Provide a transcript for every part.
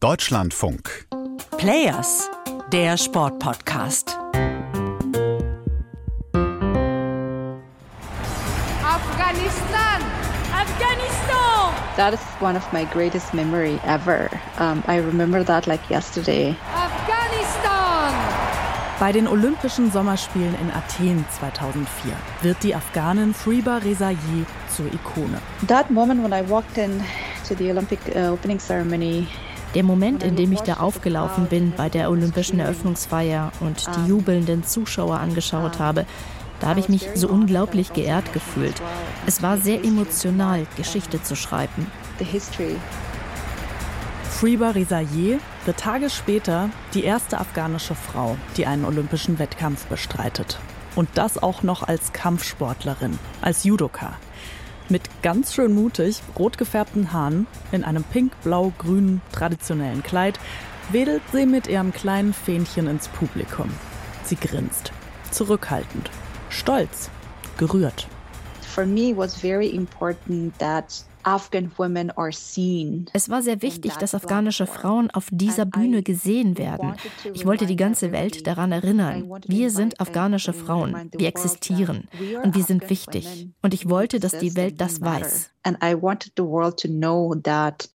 Deutschlandfunk. Players, der Sportpodcast. Afghanistan! Afghanistan! That is one of my greatest memory ever. Um, I remember that like yesterday. Afghanistan! Bei den Olympischen Sommerspielen in Athen 2004 wird die Afghanin Freeba Rezaieh zur Ikone. That moment when I walked in to the Olympic uh, opening ceremony, der Moment, in dem ich da aufgelaufen bin bei der olympischen Eröffnungsfeier und die jubelnden Zuschauer angeschaut habe, da habe ich mich so unglaublich geehrt gefühlt. Es war sehr emotional, Geschichte zu schreiben. Freeba Rezaieh wird Tage später die erste afghanische Frau, die einen olympischen Wettkampf bestreitet. Und das auch noch als Kampfsportlerin, als Judoka. Mit ganz schön mutig rot gefärbten Haaren, in einem pink-blau-grünen traditionellen Kleid, wedelt sie mit ihrem kleinen Fähnchen ins Publikum. Sie grinst, zurückhaltend, stolz, gerührt. For me was very important that es war sehr wichtig, dass afghanische Frauen auf dieser Bühne gesehen werden. Ich wollte die ganze Welt daran erinnern, wir sind afghanische Frauen, wir existieren und wir sind wichtig. Und ich wollte, dass die Welt das weiß.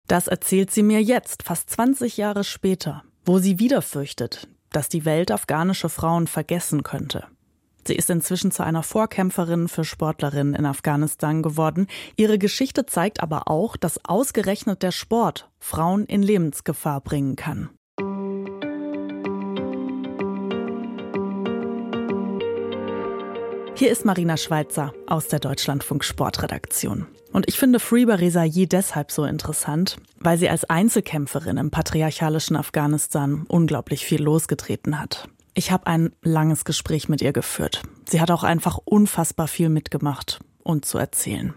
Das erzählt sie mir jetzt, fast 20 Jahre später, wo sie wieder fürchtet, dass die Welt afghanische Frauen vergessen könnte. Sie ist inzwischen zu einer Vorkämpferin für Sportlerinnen in Afghanistan geworden. Ihre Geschichte zeigt aber auch, dass ausgerechnet der Sport Frauen in Lebensgefahr bringen kann. Hier ist Marina Schweitzer aus der Deutschlandfunk Sportredaktion. Und ich finde Freeba Rezaieh deshalb so interessant, weil sie als Einzelkämpferin im patriarchalischen Afghanistan unglaublich viel losgetreten hat. Ich habe ein langes Gespräch mit ihr geführt. Sie hat auch einfach unfassbar viel mitgemacht und zu erzählen.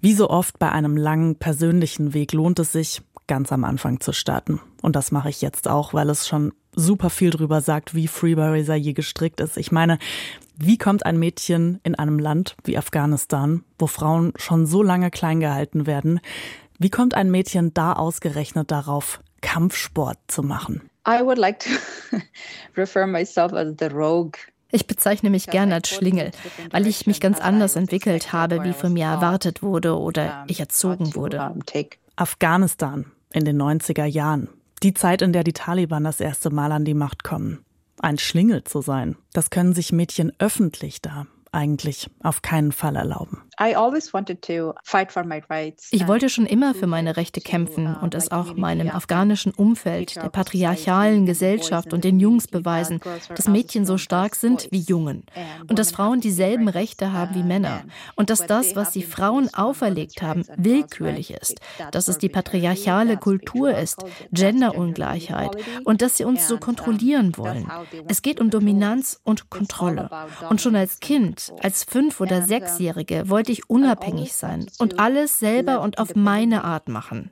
Wie so oft bei einem langen persönlichen Weg lohnt es sich, ganz am Anfang zu starten. Und das mache ich jetzt auch, weil es schon super viel drüber sagt, wie Freebie je gestrickt ist. Ich meine, wie kommt ein Mädchen in einem Land wie Afghanistan, wo Frauen schon so lange klein gehalten werden, wie kommt ein Mädchen da ausgerechnet darauf, Kampfsport zu machen? I would like to refer myself as the rogue ich bezeichne mich gerne als Schlingel, weil ich mich ganz anders entwickelt habe, wie von mir erwartet wurde oder ich erzogen wurde. Afghanistan in den 90er Jahren. Die Zeit, in der die Taliban das erste Mal an die Macht kommen. Ein Schlingel zu sein, das können sich Mädchen öffentlich da eigentlich auf keinen Fall erlauben. Ich wollte schon immer für meine Rechte kämpfen und es auch meinem afghanischen Umfeld, der patriarchalen Gesellschaft und den Jungs beweisen, dass Mädchen so stark sind wie Jungen und dass Frauen dieselben Rechte haben wie Männer und dass das, was sie Frauen auferlegt haben, willkürlich ist, dass es die patriarchale Kultur ist, Genderungleichheit und dass sie uns so kontrollieren wollen. Es geht um Dominanz und Kontrolle. Und schon als Kind, als Fünf- oder Sechsjährige, wollte ich unabhängig sein und alles selber und auf meine Art machen.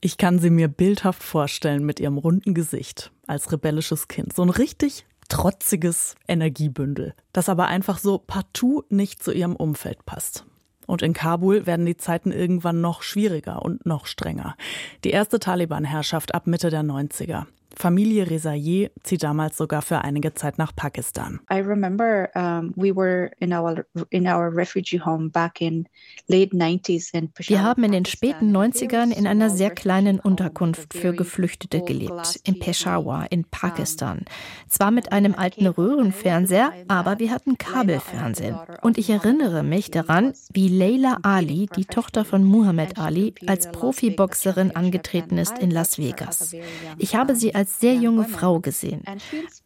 Ich kann sie mir bildhaft vorstellen mit ihrem runden Gesicht als rebellisches Kind. So ein richtig trotziges Energiebündel, das aber einfach so partout nicht zu ihrem Umfeld passt. Und in Kabul werden die Zeiten irgendwann noch schwieriger und noch strenger. Die erste Taliban-Herrschaft ab Mitte der 90er. Familie Rezaieh zieht damals sogar für einige Zeit nach Pakistan. I remember um, we were in our in our refugee home back in late 90s in Wir haben in den späten 90ern in einer sehr kleinen Unterkunft für Geflüchtete gelebt, in Peshawar in Pakistan. Zwar mit einem alten Röhrenfernseher, aber wir hatten Kabelfernsehen. Und ich erinnere mich daran, wie Leila Ali, die Tochter von Muhammad Ali, als Profiboxerin angetreten ist in Las Vegas. Ich habe sie als als sehr junge Frau gesehen.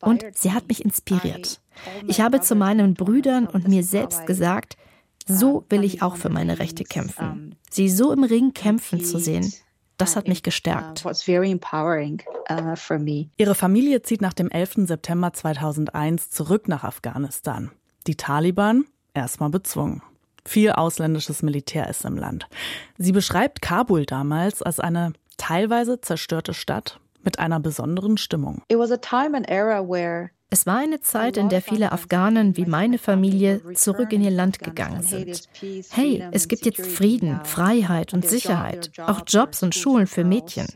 Und sie hat mich inspiriert. Ich habe zu meinen Brüdern und mir selbst gesagt, so will ich auch für meine Rechte kämpfen. Sie so im Ring kämpfen zu sehen, das hat mich gestärkt. Uh, Ihre Familie zieht nach dem 11. September 2001 zurück nach Afghanistan. Die Taliban erstmal bezwungen. Viel ausländisches Militär ist im Land. Sie beschreibt Kabul damals als eine teilweise zerstörte Stadt mit einer besonderen Stimmung. It was a time and era where Es war eine Zeit, in der viele Afghanen wie meine Familie zurück in ihr Land gegangen sind. Hey, es gibt jetzt Frieden, Freiheit und Sicherheit, auch Jobs und Schulen für Mädchen.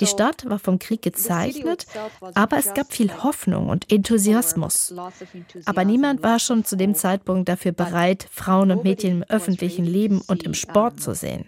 Die Stadt war vom Krieg gezeichnet, aber es gab viel Hoffnung und Enthusiasmus. Aber niemand war schon zu dem Zeitpunkt dafür bereit, Frauen und Mädchen im öffentlichen Leben und im Sport zu sehen.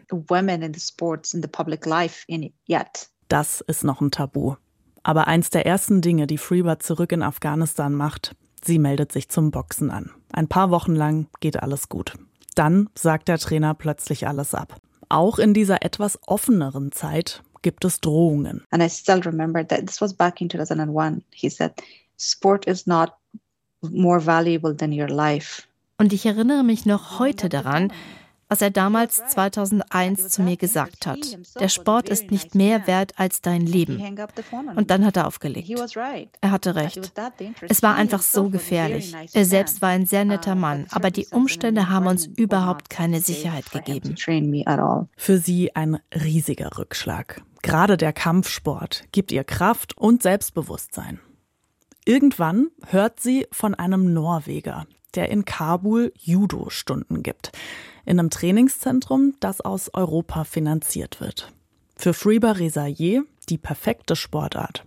Das ist noch ein Tabu. Aber eins der ersten Dinge, die Freebird zurück in Afghanistan macht, sie meldet sich zum Boxen an. Ein paar Wochen lang geht alles gut. Dann sagt der Trainer plötzlich alles ab. Auch in dieser etwas offeneren Zeit gibt es Drohungen. And I still remember that this was back in 2001. He said, sport is not more valuable than your life. Und ich erinnere mich noch heute daran, was er damals 2001 zu mir gesagt hat. Der Sport ist nicht mehr wert als dein Leben. Und dann hat er aufgelegt. Er hatte recht. Es war einfach so gefährlich. Er selbst war ein sehr netter Mann, aber die Umstände haben uns überhaupt keine Sicherheit gegeben. Für sie ein riesiger Rückschlag. Gerade der Kampfsport gibt ihr Kraft und Selbstbewusstsein. Irgendwann hört sie von einem Norweger, der in Kabul Judo-Stunden gibt in einem Trainingszentrum, das aus Europa finanziert wird. Für Freeba Rezaye die perfekte Sportart.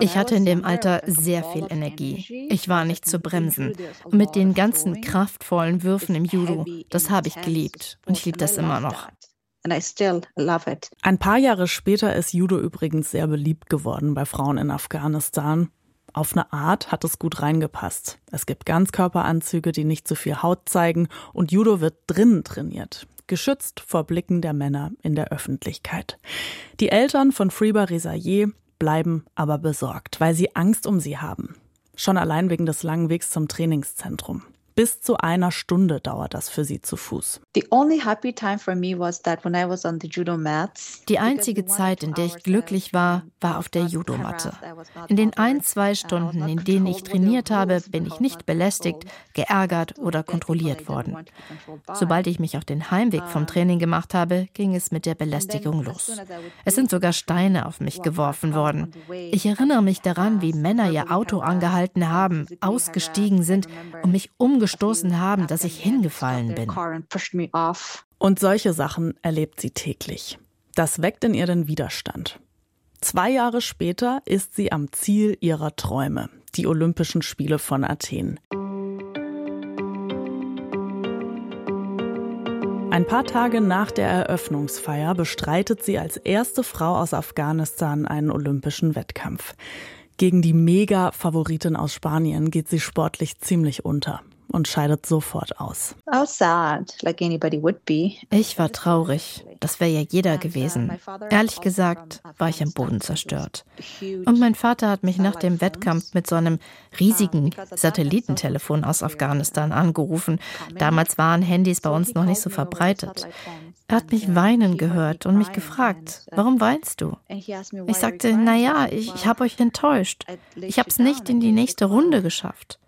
Ich hatte in dem Alter sehr viel Energie. Ich war nicht zu bremsen. Und mit den ganzen kraftvollen Würfen im Judo, das habe ich geliebt. Und ich liebe das immer noch. Ein paar Jahre später ist Judo übrigens sehr beliebt geworden bei Frauen in Afghanistan. Auf eine Art hat es gut reingepasst. Es gibt Ganzkörperanzüge, die nicht zu viel Haut zeigen und Judo wird drinnen trainiert. Geschützt vor Blicken der Männer in der Öffentlichkeit. Die Eltern von Freeba Rezaye bleiben aber besorgt, weil sie Angst um sie haben. Schon allein wegen des langen Wegs zum Trainingszentrum. Bis zu einer Stunde dauert das für sie zu Fuß. Die einzige Zeit, in der ich glücklich war, war auf der Judomatte. In den ein, zwei Stunden, in denen ich trainiert habe, bin ich nicht belästigt, geärgert oder kontrolliert worden. Sobald ich mich auf den Heimweg vom Training gemacht habe, ging es mit der Belästigung los. Es sind sogar Steine auf mich geworfen worden. Ich erinnere mich daran, wie Männer ihr Auto angehalten haben, ausgestiegen sind und mich umgebracht gestoßen haben, dass ich hingefallen bin. Und solche Sachen erlebt sie täglich. Das weckt in ihr den Widerstand. Zwei Jahre später ist sie am Ziel ihrer Träume, die Olympischen Spiele von Athen. Ein paar Tage nach der Eröffnungsfeier bestreitet sie als erste Frau aus Afghanistan einen olympischen Wettkampf. Gegen die Mega-Favoritin aus Spanien geht sie sportlich ziemlich unter und scheidet sofort aus. Ich war traurig. Das wäre ja jeder gewesen. Ehrlich gesagt war ich am Boden zerstört. Und mein Vater hat mich nach dem Wettkampf mit so einem riesigen Satellitentelefon aus Afghanistan angerufen. Damals waren Handys bei uns noch nicht so verbreitet. Er hat mich weinen gehört und mich gefragt, warum weinst du? Ich sagte, naja, ich, ich habe euch enttäuscht. Ich habe es nicht in die nächste Runde geschafft.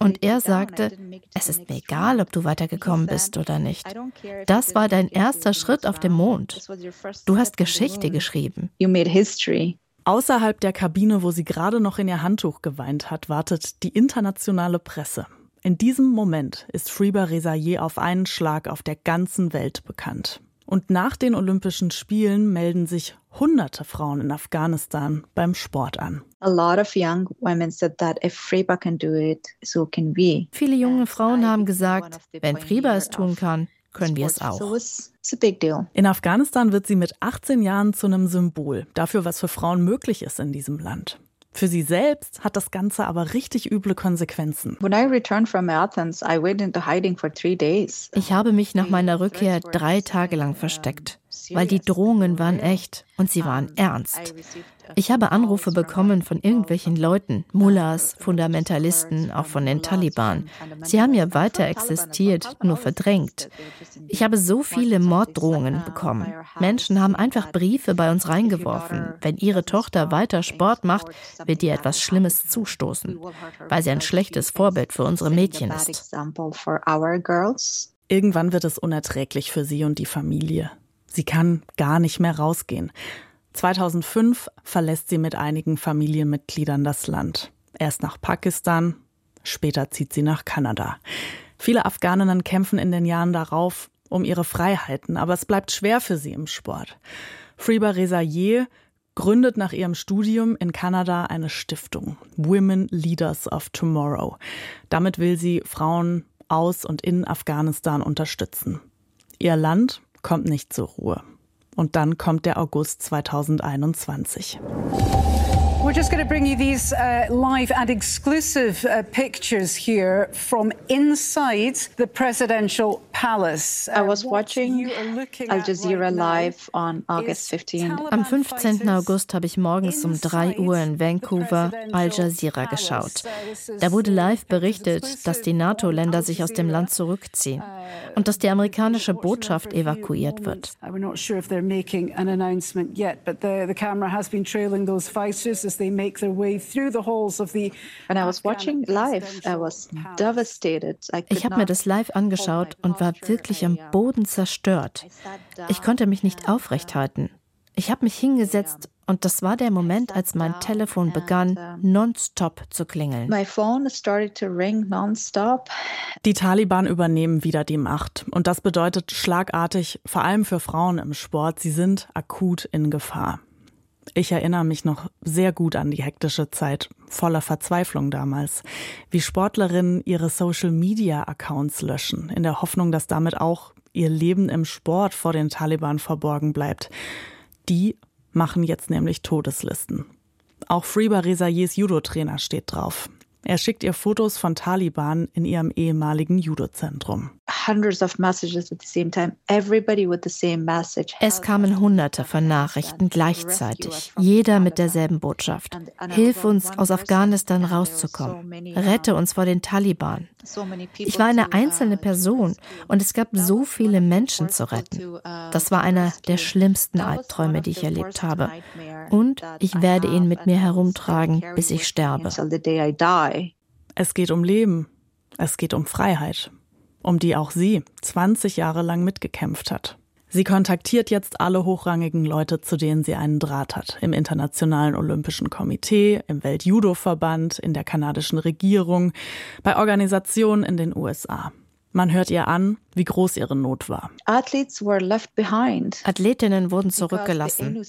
Und er sagte, es ist mir egal, ob du weitergekommen bist oder nicht. Das war dein erster Schritt auf dem Mond. Du hast Geschichte geschrieben. Außerhalb der Kabine, wo sie gerade noch in ihr Handtuch geweint hat, wartet die internationale Presse. In diesem Moment ist Freeba Rezaye auf einen Schlag auf der ganzen Welt bekannt. Und nach den Olympischen Spielen melden sich hunderte Frauen in Afghanistan beim Sport an. Viele junge Frauen haben gesagt, wenn Friba es tun kann, können wir es auch. In Afghanistan wird sie mit 18 Jahren zu einem Symbol dafür, was für Frauen möglich ist in diesem Land. Für sie selbst hat das Ganze aber richtig üble Konsequenzen. Ich habe mich nach meiner Rückkehr drei Tage lang versteckt, weil die Drohungen waren echt und sie waren ernst. Ich habe Anrufe bekommen von irgendwelchen Leuten, Mullahs, Fundamentalisten, auch von den Taliban. Sie haben ja weiter existiert, nur verdrängt. Ich habe so viele Morddrohungen bekommen. Menschen haben einfach Briefe bei uns reingeworfen. Wenn ihre Tochter weiter Sport macht, wird ihr etwas Schlimmes zustoßen, weil sie ein schlechtes Vorbild für unsere Mädchen ist. Irgendwann wird es unerträglich für sie und die Familie. Sie kann gar nicht mehr rausgehen. 2005 verlässt sie mit einigen Familienmitgliedern das Land. Erst nach Pakistan, später zieht sie nach Kanada. Viele Afghaninnen kämpfen in den Jahren darauf um ihre Freiheiten, aber es bleibt schwer für sie im Sport. Freeba Rezaye gründet nach ihrem Studium in Kanada eine Stiftung, Women Leaders of Tomorrow. Damit will sie Frauen aus und in Afghanistan unterstützen. Ihr Land kommt nicht zur Ruhe. Und dann kommt der August 2021. We're just going to bring you these uh, live and exclusive uh, pictures here from inside the presidential palace. Uh, I was watching Al Jazeera live on August 15. Am 15. August habe ich morgens um 3 Uhr in Vancouver Al Jazeera geschaut. Da wurde live berichtet, dass die NATO-Länder sich aus dem Land zurückziehen und dass die amerikanische Botschaft evakuiert wird. We're not sure if they're making an announcement yet, but the, the camera has been trailing those fighters as they make their way through the halls of the. When I was watching live, I was devastated. I Ich habe mir das live angeschaut und war wirklich am Boden zerstört. Ich konnte mich nicht aufrecht halten. Ich habe mich hingesetzt und das war der Moment, als mein Telefon begann, nonstop zu klingeln. My phone started to ring nonstop. Die Taliban übernehmen wieder die Macht. Und das bedeutet schlagartig, vor allem für Frauen im Sport, sie sind akut in Gefahr. Ich erinnere mich noch sehr gut an die hektische Zeit voller Verzweiflung damals, wie Sportlerinnen ihre Social-Media-Accounts löschen, in der Hoffnung, dass damit auch ihr Leben im Sport vor den Taliban verborgen bleibt. Die machen jetzt nämlich Todeslisten. Auch Freeba Rezayes Judo-Trainer steht drauf. Er schickt ihr Fotos von Taliban in ihrem ehemaligen Judo-Zentrum. Hundreds of messages at the same time. Everybody with the same message. Es kamen hunderte von Nachrichten gleichzeitig, jeder mit derselben Botschaft. Hilf uns, aus Afghanistan rauszukommen. Rette uns vor den Taliban. Ich war eine einzelne Person und es gab so viele Menschen zu retten. Das war einer der schlimmsten Albträume, die ich erlebt habe. Und ich werde ihn mit mir herumtragen, bis ich sterbe. Es geht um Leben. Es geht um Freiheit. Um die auch sie 20 Jahre lang mitgekämpft hat. Sie kontaktiert jetzt alle hochrangigen Leute, zu denen sie einen Draht hat. Im Internationalen Olympischen Komitee, im Welt-Judo-Verband, in der kanadischen Regierung, bei Organisationen in den USA. Man hört ihr an, wie groß ihre Not war. Athletinnen wurden zurückgelassen,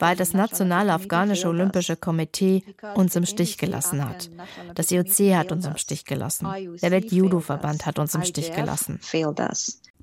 weil das nationale afghanische Olympische Komitee uns im Stich gelassen hat. Das IOC hat uns im Stich gelassen. Der Welt-Judo-Verband hat uns im Stich gelassen.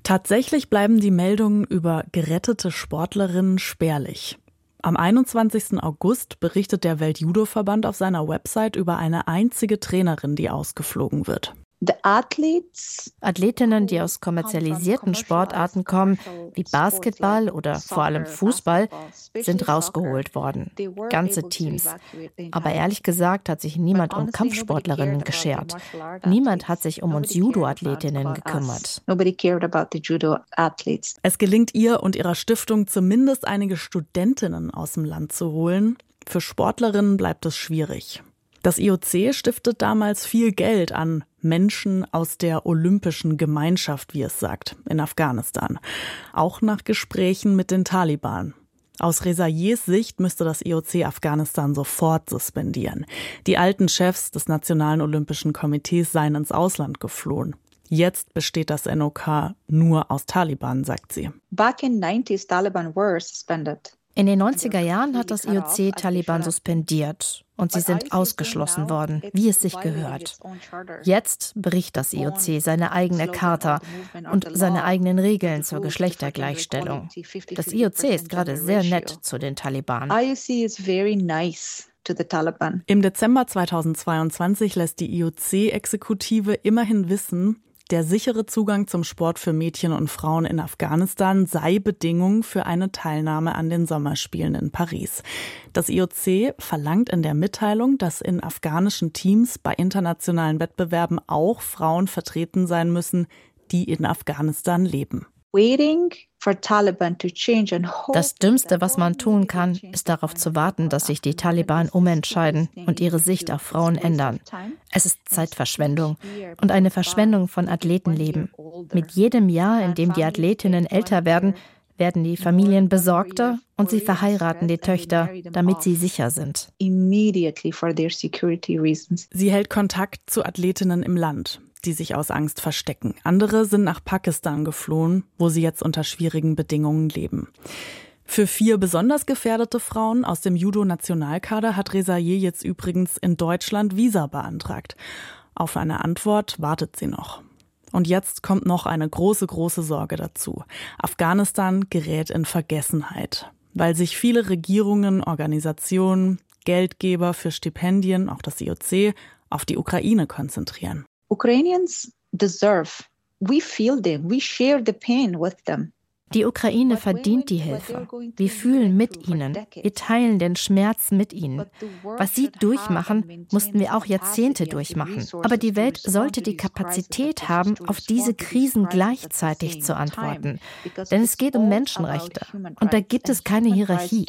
Tatsächlich bleiben die Meldungen über gerettete Sportlerinnen spärlich. Am 21. August berichtet der Welt-Judo-Verband auf seiner Website über eine einzige Trainerin, die ausgeflogen wird. The athletes Athletinnen, die aus kommerzialisierten Sportarten kommen, wie Basketball oder vor allem Fußball, sind rausgeholt worden. Ganze Teams. Aber ehrlich gesagt hat sich niemand um Kampfsportlerinnen geschert. Niemand hat sich um uns Judo-Athletinnen gekümmert. Nobody cared about the judo athletes. Es gelingt ihr und ihrer Stiftung zumindest einige Studentinnen aus dem Land zu holen. Für Sportlerinnen bleibt es schwierig. Das IOC stiftet damals viel Geld an Menschen aus der olympischen Gemeinschaft, wie es sagt, in Afghanistan. Auch nach Gesprächen mit den Taliban. Aus Rezayes Sicht müsste das IOC Afghanistan sofort suspendieren. Die alten Chefs des Nationalen Olympischen Komitees seien ins Ausland geflohen. Jetzt besteht das NOK nur aus Taliban, sagt sie. Back in 90s, Taliban were suspended. In den 90er Jahren hat das IOC Taliban suspendiert und sie sind ausgeschlossen worden, wie es sich gehört. Jetzt bricht das IOC seine eigene Charta und seine eigenen Regeln zur Geschlechtergleichstellung. Das IOC ist gerade sehr nett zu den Taliban. IOC is very nice to the Taliban. Im Dezember 2022 lässt die IOC-Exekutive immerhin wissen, der sichere Zugang zum Sport für Mädchen und Frauen in Afghanistan sei Bedingung für eine Teilnahme an den Sommerspielen in Paris. Das IOC verlangt in der Mitteilung, dass in afghanischen Teams bei internationalen Wettbewerben auch Frauen vertreten sein müssen, die in Afghanistan leben. Das Dümmste, was man tun kann, ist darauf zu warten, dass sich die Taliban umentscheiden und ihre Sicht auf Frauen ändern. Es ist Zeitverschwendung und eine Verschwendung von Athletenleben. Mit jedem Jahr, in dem die Athletinnen älter werden, werden die Familien besorgter und sie verheiraten die Töchter, damit sie sicher sind. Sie hält Kontakt zu Athletinnen im Land, die sich aus Angst verstecken. Andere sind nach Pakistan geflohen, wo sie jetzt unter schwierigen Bedingungen leben. Für vier besonders gefährdete Frauen aus dem Judo-Nationalkader hat Resaye jetzt übrigens in Deutschland Visa beantragt. Auf eine Antwort wartet sie noch. Und jetzt kommt noch eine große, große Sorge dazu. Afghanistan gerät in Vergessenheit, weil sich viele Regierungen, Organisationen, Geldgeber für Stipendien, auch das IOC, auf die Ukraine konzentrieren. Ukrainians deserve. We feel them. We share the pain with them. Die Ukraine verdient die Hilfe. Wir fühlen mit ihnen. Wir teilen den Schmerz mit ihnen. Was sie durchmachen, mussten wir auch Jahrzehnte durchmachen. Aber die Welt sollte die Kapazität haben, auf diese Krisen gleichzeitig zu antworten. Denn es geht um Menschenrechte. Und da gibt es keine Hierarchie.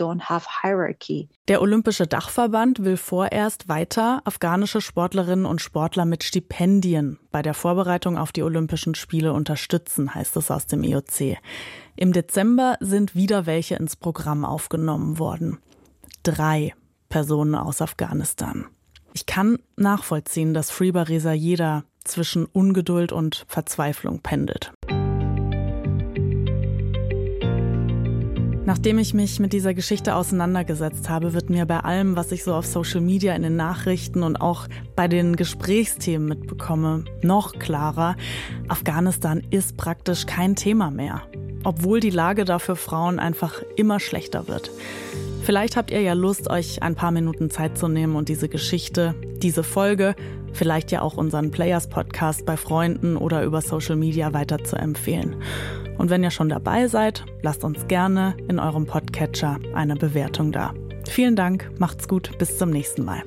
Der Olympische Dachverband will vorerst weiter afghanische Sportlerinnen und Sportler mit Stipendien bei der Vorbereitung auf die Olympischen Spiele unterstützen, heißt es aus dem IOC. Im Dezember sind wieder welche ins Programm aufgenommen worden. Drei Personen aus Afghanistan. Ich kann nachvollziehen, dass Freeba Reza jeder zwischen Ungeduld und Verzweiflung pendelt. Nachdem ich mich mit dieser Geschichte auseinandergesetzt habe, wird mir bei allem, was ich so auf Social Media in den Nachrichten und auch bei den Gesprächsthemen mitbekomme, noch klarer, Afghanistan ist praktisch kein Thema mehr, obwohl die Lage da für Frauen einfach immer schlechter wird. Vielleicht habt ihr ja Lust, euch ein paar Minuten Zeit zu nehmen und diese Geschichte, diese Folge, vielleicht ja auch unseren Players Podcast bei Freunden oder über Social Media weiter zu empfehlen. Und wenn ihr schon dabei seid, lasst uns gerne in eurem Podcatcher eine Bewertung da. Vielen Dank, macht's gut, bis zum nächsten Mal.